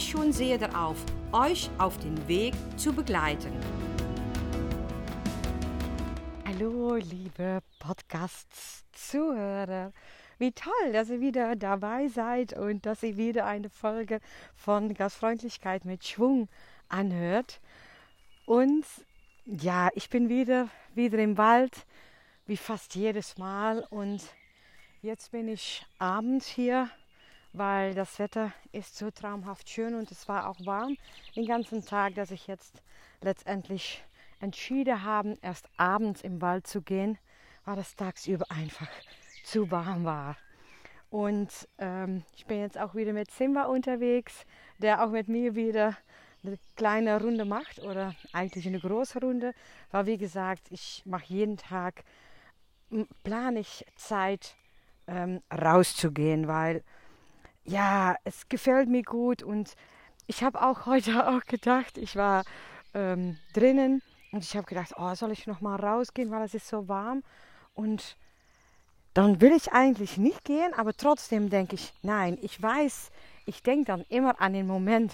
schon sehr darauf, euch auf den Weg zu begleiten. Hallo, liebe Podcasts-Zuhörer. Wie toll, dass ihr wieder dabei seid und dass ihr wieder eine Folge von Gastfreundlichkeit mit Schwung anhört. Und ja, ich bin wieder, wieder im Wald, wie fast jedes Mal. Und jetzt bin ich abends hier, weil das Wetter ist so traumhaft schön und es war auch warm den ganzen Tag, dass ich jetzt letztendlich entschieden habe, erst abends im Wald zu gehen, weil es tagsüber einfach zu warm war. Und ähm, ich bin jetzt auch wieder mit Simba unterwegs, der auch mit mir wieder eine kleine Runde macht oder eigentlich eine große Runde, weil wie gesagt, ich mache jeden Tag, plane ich Zeit ähm, rauszugehen, weil ja, es gefällt mir gut und ich habe auch heute auch gedacht, ich war ähm, drinnen und ich habe gedacht, oh, soll ich noch mal rausgehen, weil es ist so warm und dann will ich eigentlich nicht gehen, aber trotzdem denke ich, nein, ich weiß, ich denke dann immer an den Moment,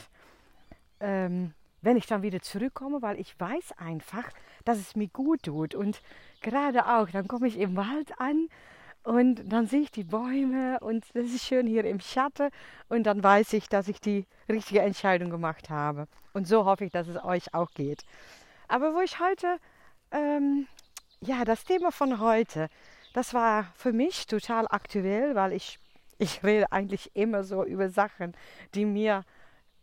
ähm, wenn ich dann wieder zurückkomme, weil ich weiß einfach, dass es mir gut tut. Und gerade auch, dann komme ich im Wald an und dann sehe ich die Bäume und das ist schön hier im Schatten und dann weiß ich, dass ich die richtige Entscheidung gemacht habe. Und so hoffe ich, dass es euch auch geht. Aber wo ich heute, ähm, ja, das Thema von heute, das war für mich total aktuell, weil ich, ich rede eigentlich immer so über Sachen, die mir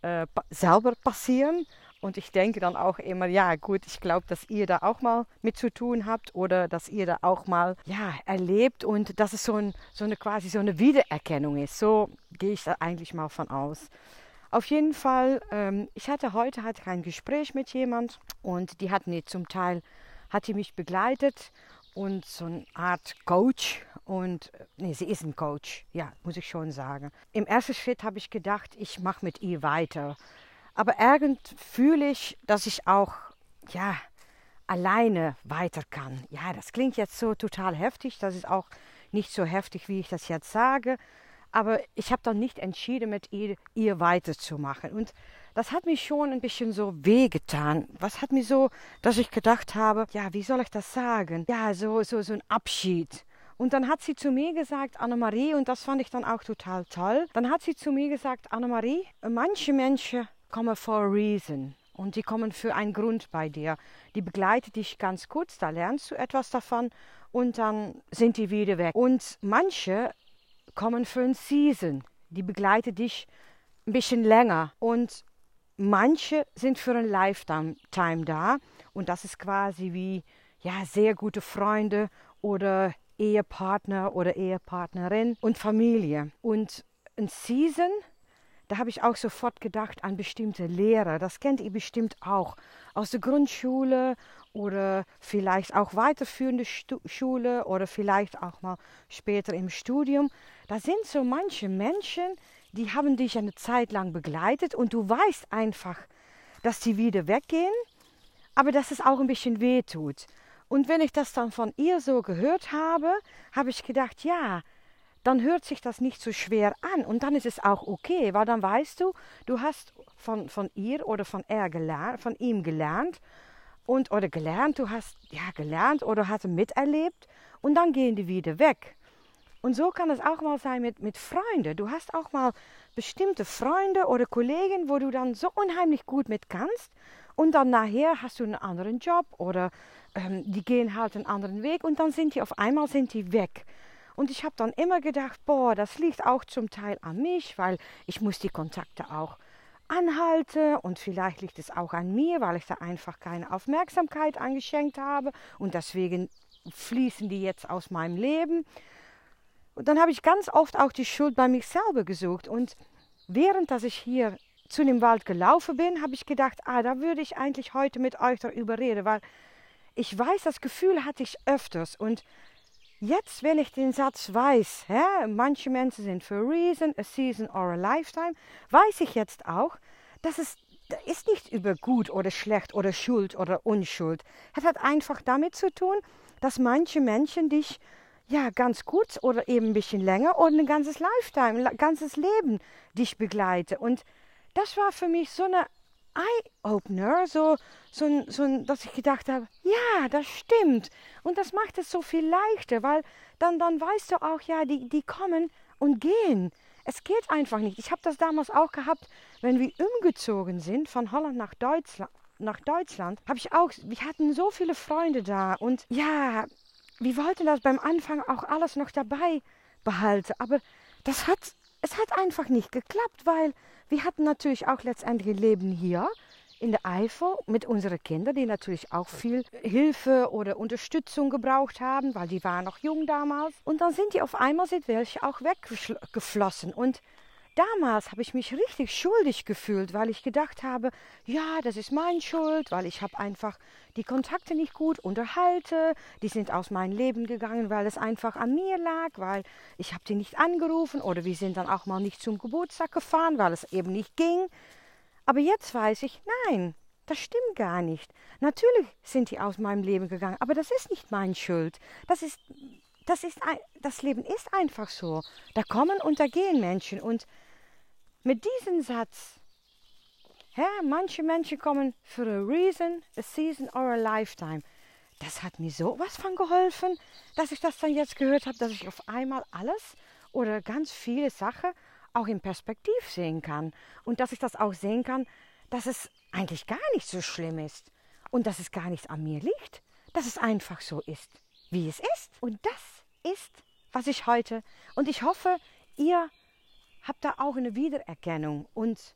äh, selber passieren. Und ich denke dann auch immer, ja gut, ich glaube, dass ihr da auch mal mit zu tun habt oder dass ihr da auch mal ja, erlebt und dass es so, ein, so eine quasi so eine Wiedererkennung ist. So gehe ich da eigentlich mal von aus. Auf jeden Fall, ähm, ich hatte heute hatte ein Gespräch mit jemand und die hat mir zum Teil, hat die mich begleitet und so eine Art Coach und nee, sie ist ein Coach, ja, muss ich schon sagen. Im ersten Schritt habe ich gedacht, ich mache mit ihr weiter. Aber irgend fühle ich, dass ich auch, ja, alleine weiter kann. Ja, das klingt jetzt so total heftig. Das ist auch nicht so heftig, wie ich das jetzt sage. Aber ich habe dann nicht entschieden, mit ihr, ihr weiterzumachen. Und das hat mich schon ein bisschen so wehgetan. Was hat mir so, dass ich gedacht habe, ja, wie soll ich das sagen? Ja, so, so, so ein Abschied. Und dann hat sie zu mir gesagt, Annemarie, und das fand ich dann auch total toll. Dann hat sie zu mir gesagt, Annemarie, manche Menschen kommen for a reason. Und die kommen für einen Grund bei dir. Die begleiten dich ganz kurz, da lernst du etwas davon und dann sind die wieder weg. Und manche kommen für ein Season. Die begleiten dich ein bisschen länger. Und manche sind für ein Lifetime da und das ist quasi wie ja sehr gute Freunde oder Ehepartner oder Ehepartnerin und Familie. Und ein Season, da habe ich auch sofort gedacht an bestimmte Lehrer. Das kennt ihr bestimmt auch aus der Grundschule oder vielleicht auch weiterführende Stu Schule oder vielleicht auch mal später im Studium. Da sind so manche Menschen, die haben dich eine Zeit lang begleitet und du weißt einfach, dass die wieder weggehen, aber dass es auch ein bisschen weh tut. Und wenn ich das dann von ihr so gehört habe, habe ich gedacht, ja, dann hört sich das nicht so schwer an und dann ist es auch okay, weil dann weißt du, du hast von, von ihr oder von er gelernt, von ihm gelernt und oder gelernt, du hast ja gelernt oder hast miterlebt und dann gehen die wieder weg. Und so kann es auch mal sein mit, mit Freunden. Du hast auch mal bestimmte Freunde oder Kollegen, wo du dann so unheimlich gut mit kannst. Und dann nachher hast du einen anderen Job oder ähm, die gehen halt einen anderen Weg und dann sind die auf einmal sind die weg. Und ich habe dann immer gedacht, boah, das liegt auch zum Teil an mich, weil ich muss die Kontakte auch anhalten und vielleicht liegt es auch an mir, weil ich da einfach keine Aufmerksamkeit angeschenkt habe und deswegen fließen die jetzt aus meinem Leben. Und dann habe ich ganz oft auch die Schuld bei mich selber gesucht. Und während dass ich hier zu dem Wald gelaufen bin, habe ich gedacht, ah, da würde ich eigentlich heute mit euch darüber reden, weil ich weiß, das Gefühl hatte ich öfters und jetzt, wenn ich den Satz weiß, hä, manche Menschen sind für a reason, a season or a lifetime, weiß ich jetzt auch, dass es da ist nicht über gut oder schlecht oder Schuld oder Unschuld. Es hat einfach damit zu tun, dass manche Menschen dich ja ganz kurz oder eben ein bisschen länger oder ein ganzes Lifetime, ein ganzes Leben dich begleiten. Und das war für mich so eine Eye-Opener, so, so, so, dass ich gedacht habe, ja, das stimmt. Und das macht es so viel leichter, weil dann, dann weißt du auch, ja, die, die kommen und gehen. Es geht einfach nicht. Ich habe das damals auch gehabt, wenn wir umgezogen sind von Holland nach Deutschland. Nach Deutschland habe ich auch, wir hatten so viele Freunde da und ja, wir wollten das beim Anfang auch alles noch dabei behalten, aber das hat, es hat einfach nicht geklappt, weil wir hatten natürlich auch letztendlich Leben hier in der Eifel mit unseren Kindern, die natürlich auch viel Hilfe oder Unterstützung gebraucht haben, weil die waren noch jung damals. Und dann sind die auf einmal sind welche auch weggeflossen. Und damals habe ich mich richtig schuldig gefühlt, weil ich gedacht habe, ja, das ist meine Schuld, weil ich habe einfach die Kontakte nicht gut unterhalte, die sind aus meinem Leben gegangen, weil es einfach an mir lag, weil ich habe die nicht angerufen oder wir sind dann auch mal nicht zum Geburtstag gefahren, weil es eben nicht ging. Aber jetzt weiß ich, nein, das stimmt gar nicht. Natürlich sind die aus meinem Leben gegangen, aber das ist nicht meine Schuld. Das ist das ist das Leben ist einfach so. Da kommen und da gehen Menschen und mit diesem Satz, ja, manche Menschen kommen für a reason, a season or a lifetime. Das hat mir so was von geholfen, dass ich das dann jetzt gehört habe, dass ich auf einmal alles oder ganz viele Sachen auch in Perspektiv sehen kann. Und dass ich das auch sehen kann, dass es eigentlich gar nicht so schlimm ist. Und dass es gar nicht an mir liegt. Dass es einfach so ist, wie es ist. Und das ist, was ich heute. Und ich hoffe, ihr habt da auch eine Wiedererkennung und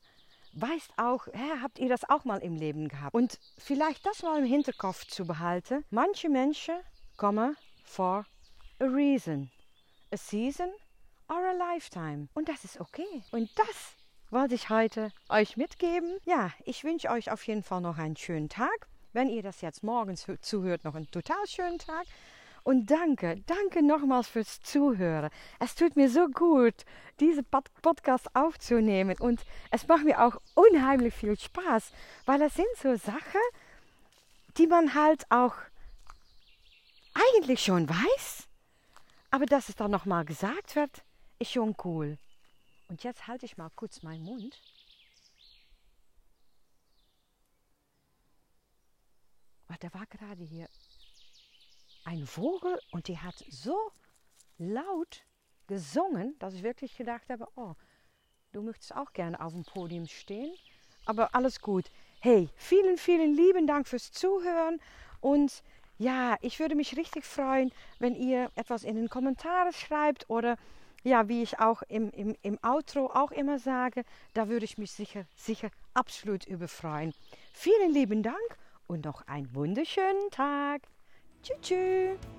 weißt auch, ja, habt ihr das auch mal im Leben gehabt? Und vielleicht das mal im Hinterkopf zu behalten. Manche Menschen kommen for a reason, a season or a lifetime. Und das ist okay. Und das wollte ich heute euch mitgeben. Ja, ich wünsche euch auf jeden Fall noch einen schönen Tag. Wenn ihr das jetzt morgens zuhört, noch einen total schönen Tag. Und danke, danke nochmals fürs Zuhören. Es tut mir so gut, diese Podcast aufzunehmen. Und es macht mir auch unheimlich viel Spaß, weil es sind so Sachen, die man halt auch eigentlich schon weiß. Aber dass es dann nochmal gesagt wird, ist schon cool. Und jetzt halte ich mal kurz meinen Mund. Da war gerade hier ein Vogel und die hat so laut gesungen, dass ich wirklich gedacht habe, oh, du möchtest auch gerne auf dem Podium stehen. Aber alles gut. Hey, vielen, vielen lieben Dank fürs Zuhören und ja, ich würde mich richtig freuen, wenn ihr etwas in den Kommentaren schreibt oder ja, wie ich auch im, im, im Outro auch immer sage, da würde ich mich sicher, sicher absolut überfreuen. Vielen lieben Dank und noch einen wunderschönen Tag. Tschüss. tschüss.